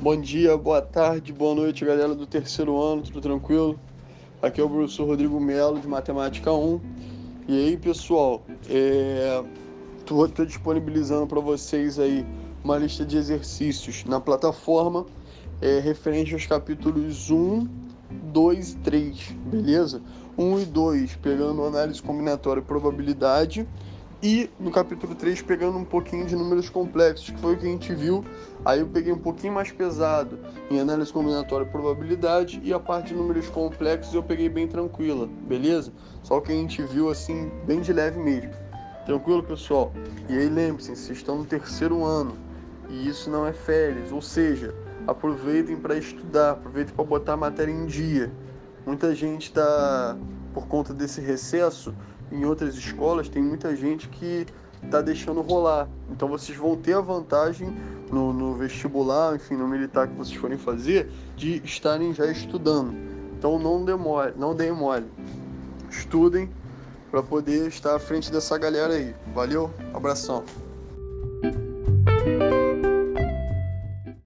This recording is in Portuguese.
Bom dia, boa tarde, boa noite, galera do terceiro ano, tudo tranquilo? Aqui é o professor Rodrigo Melo, de Matemática 1. E aí, pessoal, é... tô, tô disponibilizando para vocês aí uma lista de exercícios na plataforma é, referente aos capítulos 1, 2 e 3, beleza? 1 e 2 pegando análise combinatória e probabilidade e no capítulo 3 pegando um pouquinho de números complexos, que foi o que a gente viu. Aí eu peguei um pouquinho mais pesado em análise combinatória e probabilidade e a parte de números complexos eu peguei bem tranquila, beleza? Só que a gente viu assim bem de leve mesmo. Tranquilo, pessoal? E aí lembre-se, vocês estão no terceiro ano e isso não é férias, ou seja, aproveitem para estudar, aproveitem para botar a matéria em dia. Muita gente está, por conta desse recesso, em outras escolas tem muita gente que está deixando rolar. Então vocês vão ter a vantagem no, no, vestibular, enfim, no militar que vocês forem fazer, de estarem já estudando. Então não demore, não deem mole. Estudem para poder estar à frente dessa galera aí. Valeu, abração.